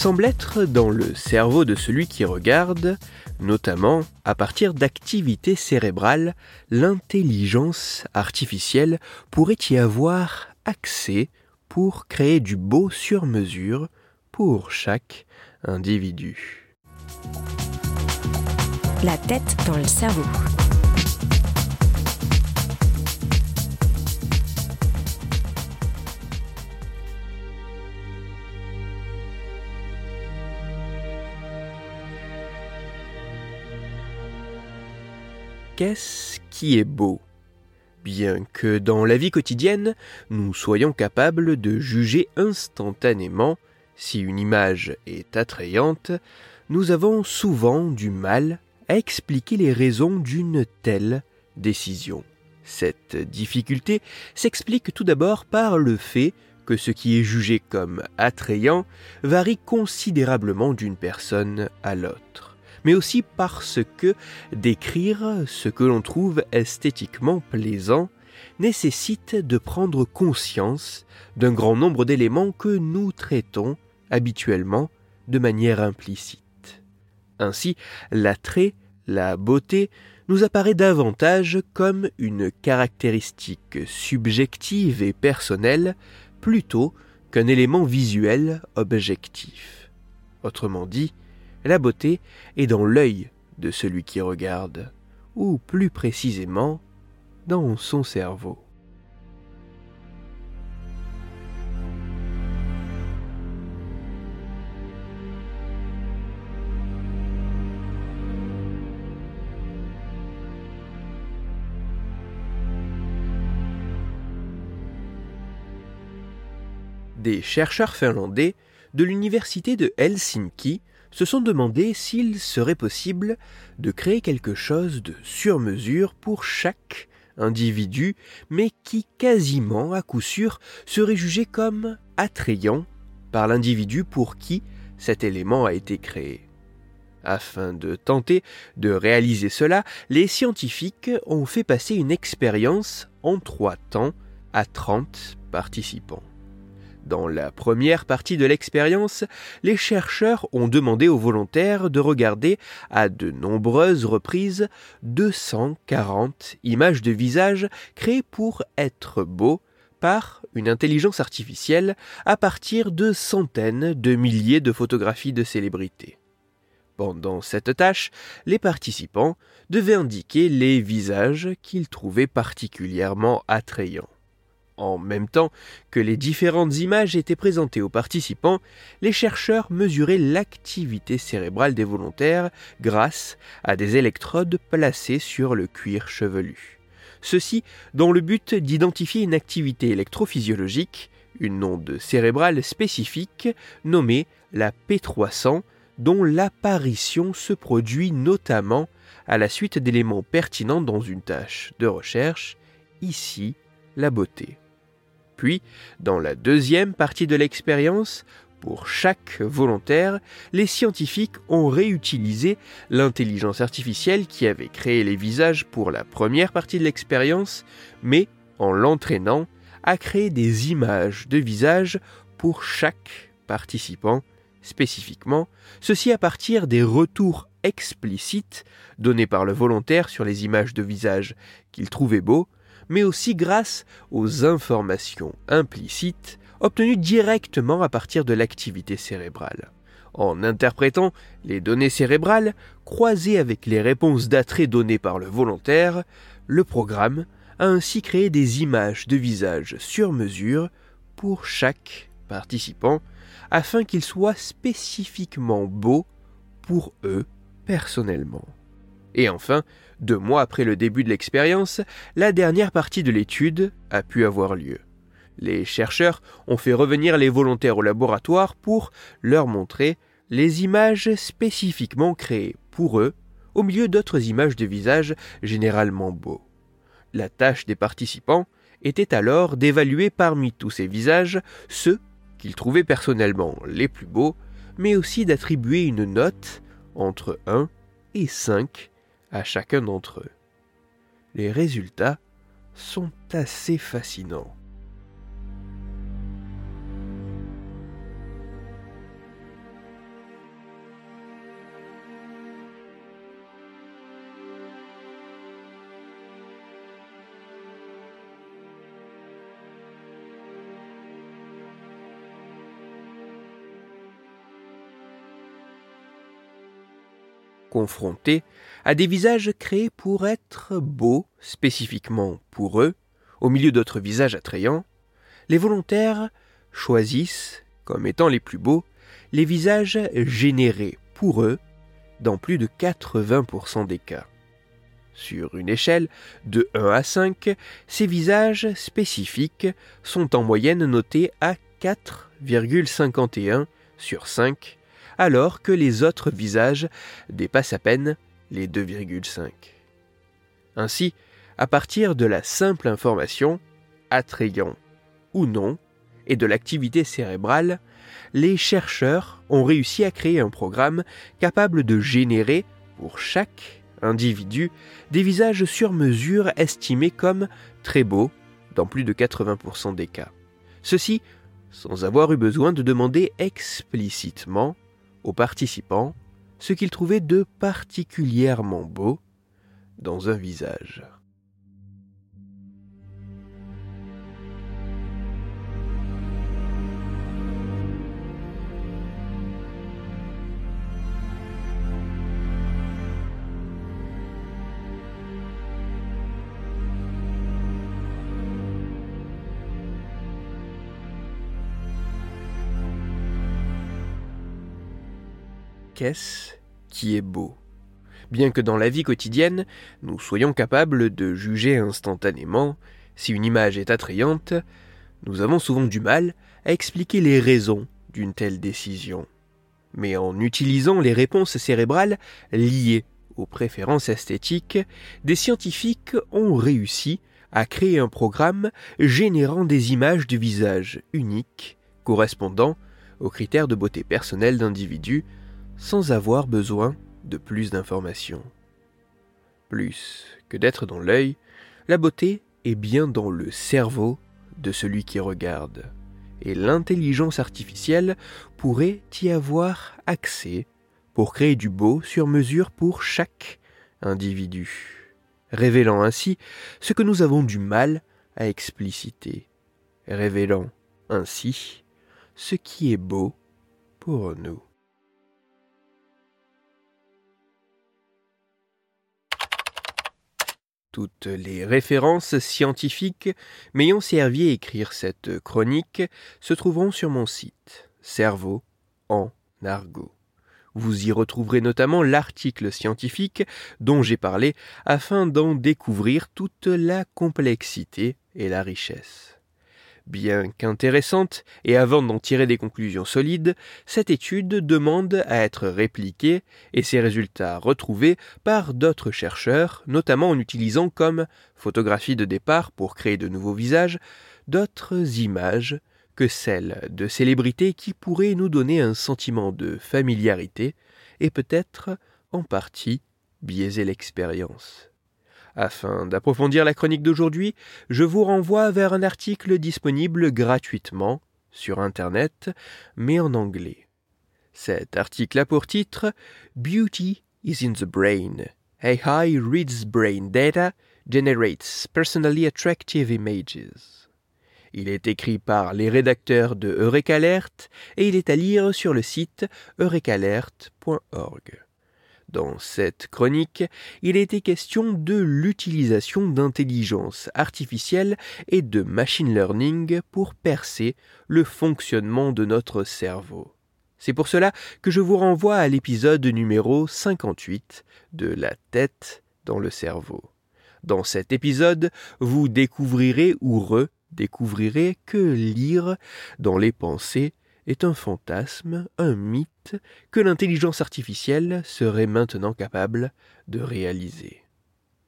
semble être dans le cerveau de celui qui regarde, notamment à partir d'activités cérébrales, l'intelligence artificielle pourrait y avoir accès pour créer du beau sur mesure pour chaque individu. La tête dans le cerveau. Qu'est-ce qui est beau? Bien que dans la vie quotidienne, nous soyons capables de juger instantanément si une image est attrayante, nous avons souvent du mal à expliquer les raisons d'une telle décision. Cette difficulté s'explique tout d'abord par le fait que ce qui est jugé comme attrayant varie considérablement d'une personne à l'autre, mais aussi parce que décrire ce que l'on trouve esthétiquement plaisant nécessite de prendre conscience d'un grand nombre d'éléments que nous traitons habituellement de manière implicite. Ainsi, l'attrait, la beauté, nous apparaît davantage comme une caractéristique subjective et personnelle plutôt qu'un élément visuel objectif. Autrement dit, la beauté est dans l'œil de celui qui regarde, ou plus précisément, dans son cerveau. Des chercheurs finlandais de l'université de Helsinki se sont demandé s'il serait possible de créer quelque chose de sur mesure pour chaque individu, mais qui quasiment à coup sûr serait jugé comme attrayant par l'individu pour qui cet élément a été créé. Afin de tenter de réaliser cela, les scientifiques ont fait passer une expérience en trois temps à 30 participants. Dans la première partie de l'expérience, les chercheurs ont demandé aux volontaires de regarder à de nombreuses reprises 240 images de visage créées pour être beaux par une intelligence artificielle à partir de centaines de milliers de photographies de célébrités. Pendant cette tâche, les participants devaient indiquer les visages qu'ils trouvaient particulièrement attrayants. En même temps que les différentes images étaient présentées aux participants, les chercheurs mesuraient l'activité cérébrale des volontaires grâce à des électrodes placées sur le cuir chevelu. Ceci dans le but d'identifier une activité électrophysiologique, une onde cérébrale spécifique nommée la P300, dont l'apparition se produit notamment à la suite d'éléments pertinents dans une tâche de recherche, ici la beauté. Puis, dans la deuxième partie de l'expérience, pour chaque volontaire, les scientifiques ont réutilisé l'intelligence artificielle qui avait créé les visages pour la première partie de l'expérience, mais en l'entraînant à créer des images de visages pour chaque participant. Spécifiquement, ceci à partir des retours explicites donnés par le volontaire sur les images de visage qu'il trouvait beaux, mais aussi grâce aux informations implicites obtenues directement à partir de l'activité cérébrale. En interprétant les données cérébrales croisées avec les réponses d'attrait données par le volontaire, le programme a ainsi créé des images de visage sur mesure pour chaque participant afin qu'ils soient spécifiquement beaux pour eux personnellement. Et enfin, deux mois après le début de l'expérience, la dernière partie de l'étude a pu avoir lieu. Les chercheurs ont fait revenir les volontaires au laboratoire pour leur montrer les images spécifiquement créées pour eux au milieu d'autres images de visages généralement beaux. La tâche des participants était alors d'évaluer parmi tous ces visages ceux qu'ils trouvaient personnellement les plus beaux, mais aussi d'attribuer une note entre 1 et 5 à chacun d'entre eux. Les résultats sont assez fascinants. Confrontés à des visages créés pour être beaux spécifiquement pour eux, au milieu d'autres visages attrayants, les volontaires choisissent, comme étant les plus beaux, les visages générés pour eux dans plus de 80% des cas. Sur une échelle de 1 à 5, ces visages spécifiques sont en moyenne notés à 4,51 sur 5 alors que les autres visages dépassent à peine les 2,5. Ainsi, à partir de la simple information, attrayant ou non, et de l'activité cérébrale, les chercheurs ont réussi à créer un programme capable de générer, pour chaque individu, des visages sur mesure estimés comme très beaux dans plus de 80% des cas. Ceci sans avoir eu besoin de demander explicitement aux participants ce qu'ils trouvaient de particulièrement beau dans un visage. Qui est beau Bien que dans la vie quotidienne, nous soyons capables de juger instantanément si une image est attrayante, nous avons souvent du mal à expliquer les raisons d'une telle décision. Mais en utilisant les réponses cérébrales liées aux préférences esthétiques, des scientifiques ont réussi à créer un programme générant des images du visage uniques correspondant aux critères de beauté personnelle d'individus sans avoir besoin de plus d'informations. Plus que d'être dans l'œil, la beauté est bien dans le cerveau de celui qui regarde, et l'intelligence artificielle pourrait y avoir accès pour créer du beau sur mesure pour chaque individu, révélant ainsi ce que nous avons du mal à expliciter, révélant ainsi ce qui est beau pour nous. Toutes les références scientifiques m'ayant servi à écrire cette chronique se trouveront sur mon site Cerveau en argot. Vous y retrouverez notamment l'article scientifique dont j'ai parlé afin d'en découvrir toute la complexité et la richesse. Bien qu'intéressante, et avant d'en tirer des conclusions solides, cette étude demande à être répliquée et ses résultats retrouvés par d'autres chercheurs, notamment en utilisant comme photographie de départ pour créer de nouveaux visages, d'autres images que celles de célébrités qui pourraient nous donner un sentiment de familiarité et peut-être en partie biaiser l'expérience. Afin d'approfondir la chronique d'aujourd'hui, je vous renvoie vers un article disponible gratuitement sur Internet, mais en anglais. Cet article a pour titre Beauty is in the brain. AI reads brain data, generates personally attractive images. Il est écrit par les rédacteurs de Eureka Alert et il est à lire sur le site eurekalert.org. Dans cette chronique, il était question de l'utilisation d'intelligence artificielle et de machine learning pour percer le fonctionnement de notre cerveau. C'est pour cela que je vous renvoie à l'épisode numéro 58 de La tête dans le cerveau. Dans cet épisode, vous découvrirez ou redécouvrirez que lire dans les pensées est un fantasme, un mythe que l'intelligence artificielle serait maintenant capable de réaliser.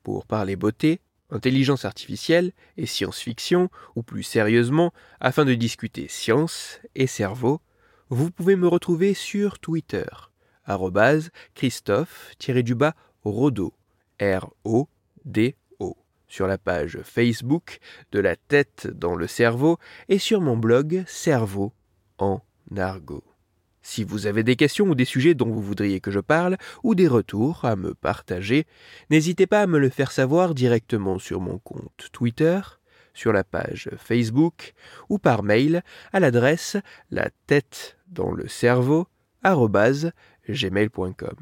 Pour parler beauté, intelligence artificielle et science-fiction, ou plus sérieusement, afin de discuter science et cerveau, vous pouvez me retrouver sur Twitter, Christophe-Rodo, R-O-D-O, sur la page Facebook de la tête dans le cerveau et sur mon blog Cerveau en argot. Si vous avez des questions ou des sujets dont vous voudriez que je parle, ou des retours à me partager, n'hésitez pas à me le faire savoir directement sur mon compte Twitter, sur la page Facebook, ou par mail à l'adresse la tête dans le cerveau gmail.com.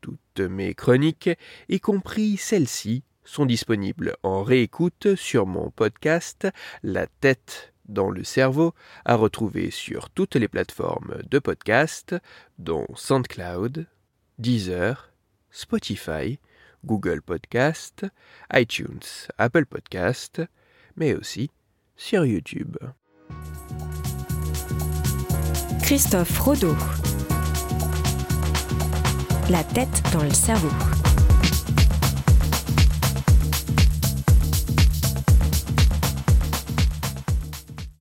Toutes mes chroniques, y compris celles-ci, sont disponibles en réécoute sur mon podcast La tête dans le cerveau, à retrouver sur toutes les plateformes de podcast, dont SoundCloud, Deezer, Spotify, Google Podcast, iTunes, Apple Podcast, mais aussi sur YouTube. Christophe Rodeau. La tête dans le cerveau.